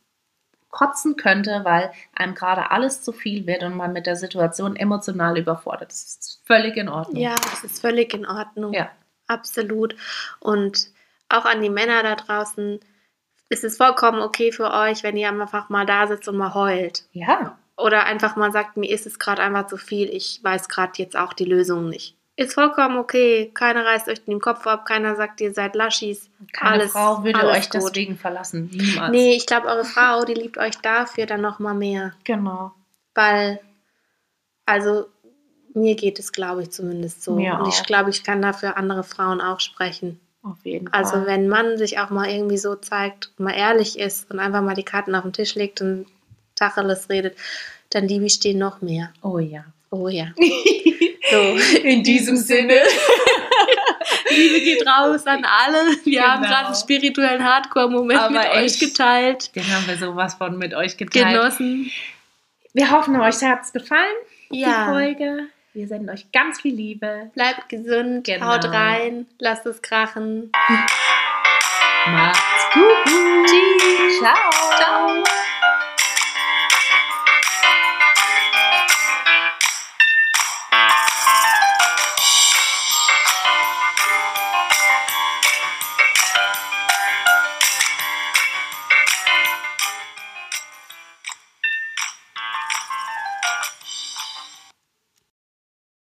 kotzen könnte, weil einem gerade alles zu viel wird und man mit der Situation emotional überfordert, das ist völlig in Ordnung. Ja, das ist völlig in Ordnung. Ja. Absolut. Und auch an die Männer da draußen, es ist vollkommen okay für euch, wenn ihr einfach mal da sitzt und mal heult. Ja. Oder einfach mal sagt, mir ist es gerade einfach zu viel, ich weiß gerade jetzt auch die Lösung nicht. Ist vollkommen okay. Keiner reißt euch den Kopf ab, keiner sagt, ihr seid Laschis. Keine Alles- Frau würde euch gut. deswegen verlassen. Niemals. Nee, ich glaube, eure Frau, die liebt euch dafür dann noch mal mehr. Genau. Weil, also, mir geht es, glaube ich, zumindest so. Mir und ich glaube, ich kann dafür andere Frauen auch sprechen. Auf jeden Also, Fall. wenn man sich auch mal irgendwie so zeigt, mal ehrlich ist und einfach mal die Karten auf den Tisch legt und Tacheles redet, dann liebe ich den noch mehr. Oh ja. Oh ja. So. In diesem Sinne. Liebe geht raus an alle. Wir Genau. haben gerade einen spirituellen Hardcore-Moment mit euch echt. geteilt, Den haben wir sowas von mit euch geteilt. genossen. Wir hoffen, euch hat es gefallen, Ja. die Folge. Wir senden euch ganz viel Liebe. Bleibt gesund, Genau. haut rein, lasst es krachen. Macht's gut. Tschüss. Ciao. Ciao.